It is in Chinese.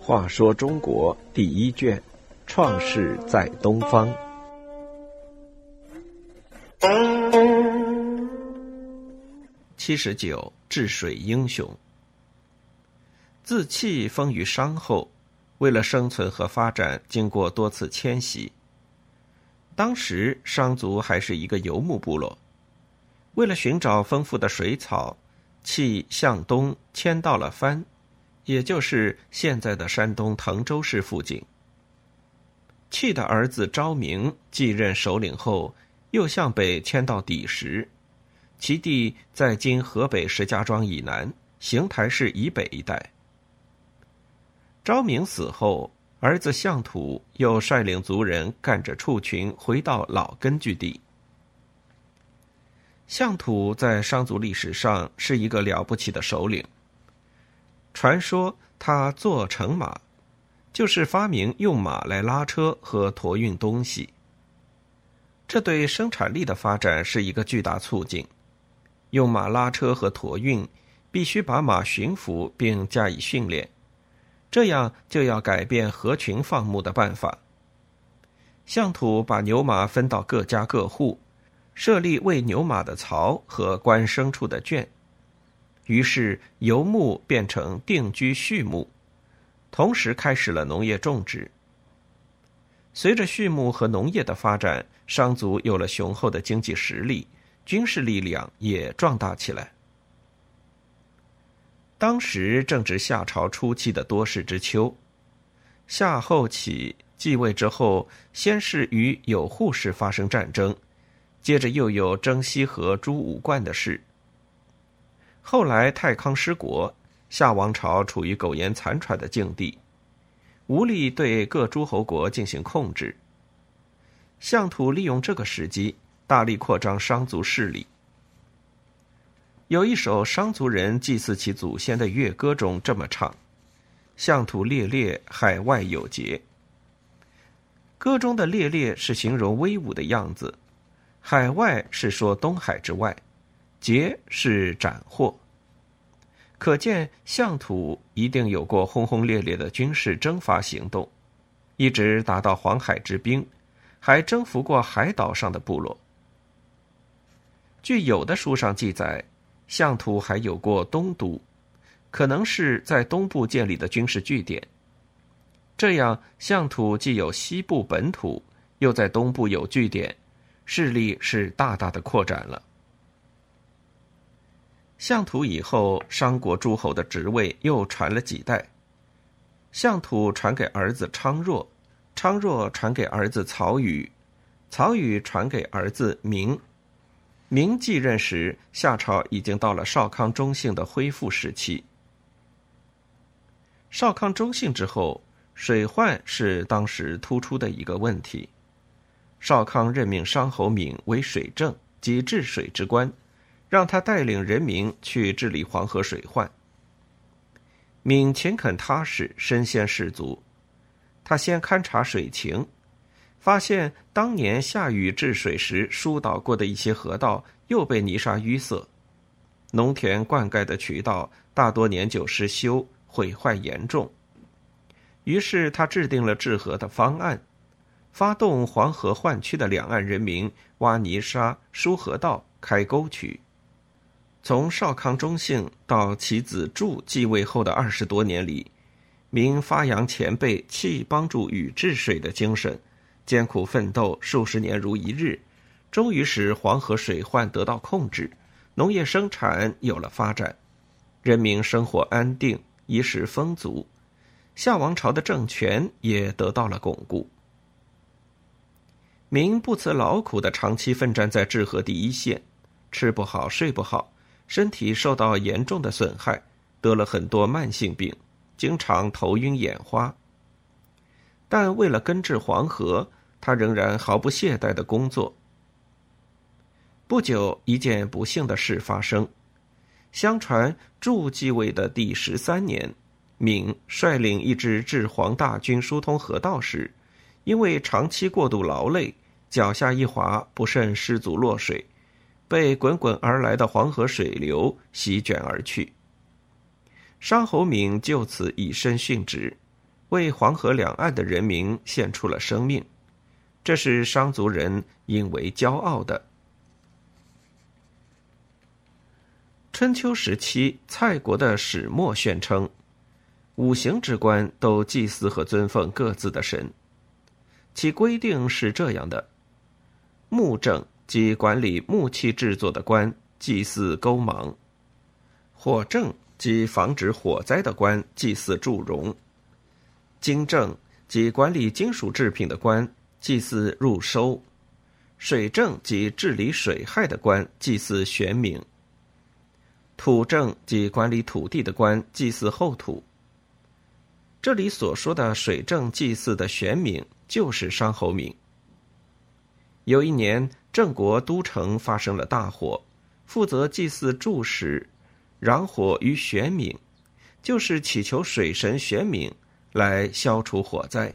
话说中国第一卷，创世在东方。七十九，治水英雄。自弃封于商后，为了生存和发展，经过多次迁徙。当时商族还是一个游牧部落，为了寻找丰富的水草，弃向东迁到了番，也就是现在的山东滕州市附近。契的儿子昭明继任首领后，又向北迁到砥石，其地在今河北石家庄以南、邢台市以北一带。昭明死后，儿子相土又率领族人干着畜群回到老根据地。相土在商族历史上是一个了不起的首领。传说他坐乘马，就是发明用马来拉车和驮运东西。这对生产力的发展是一个巨大促进。用马拉车和驮运，必须把马驯服并加以训练。这样就要改变合群放牧的办法。相土把牛马分到各家各户，设立喂牛马的槽和关牲畜的圈，于是游牧变成定居畜牧，同时开始了农业种植。随着畜牧和农业的发展，商族有了雄厚的经济实力，军事力量也壮大起来。当时正值夏朝初期的多事之秋，夏后起继位之后，先是与有扈氏发生战争，接着又有征西河诛武冠的事。后来太康失国，夏王朝处于苟延残喘的境地，无力对各诸侯国进行控制。相土利用这个时机，大力扩张商族势力。有一首商族人祭祀其祖先的乐歌中这么唱：“相土烈烈，海外有节。”歌中的“烈烈”是形容威武的样子，“海外”是说东海之外，“劫”是斩获。可见象土一定有过轰轰烈烈的军事征伐行动，一直打到黄海之滨，还征服过海岛上的部落。据有的书上记载。相土还有过东都，可能是在东部建立的军事据点。这样，相土既有西部本土，又在东部有据点，势力是大大的扩展了。相土以后，商国诸侯的职位又传了几代。相土传给儿子昌若，昌若传给儿子曹宇，曹宇传给儿子明。明继任时，夏朝已经到了少康中兴的恢复时期。少康中兴之后，水患是当时突出的一个问题。少康任命商侯闵为水政及治水之官，让他带领人民去治理黄河水患。闵勤恳踏实，身先士卒。他先勘察水情。发现当年下雨治水时疏导过的一些河道又被泥沙淤塞，农田灌溉的渠道大多年久失修，毁坏严重。于是他制定了治河的方案，发动黄河患区的两岸人民挖泥沙、疏河道、开沟渠。从少康中兴到其子柱继位后的二十多年里，明发扬前辈弃帮助禹治水的精神。艰苦奋斗数十年如一日，终于使黄河水患得到控制，农业生产有了发展，人民生活安定，衣食丰足，夏王朝的政权也得到了巩固。明不辞劳苦的长期奋战在治河第一线，吃不好睡不好，身体受到严重的损害，得了很多慢性病，经常头晕眼花。但为了根治黄河。他仍然毫不懈怠的工作。不久，一件不幸的事发生。相传，祝继位的第十三年，闵率领一支治黄大军疏通河道时，因为长期过度劳累，脚下一滑，不慎失足落水，被滚滚而来的黄河水流席卷而去。商侯闵就此以身殉职，为黄河两岸的人民献出了生命，这是商族人应为骄傲的。春秋时期，蔡国的始末宣称，五行之官都祭祀和尊奉各自的神。其规定是这样的：木正即管理木器制作的官，祭祀勾芒；火正即防止火灾的官，祭祀祝融；金正即管理金属制品的官，祭祀入收；水正即治理水害的官，祭祀玄冥。土政即管理土地的官，祭祀后土。这里所说的水政祭祀的玄冥，就是商侯敏。有一年，郑国都城发生了大火，负责祭祀柱石，攘火于玄冥，就是祈求水神玄冥来消除火灾。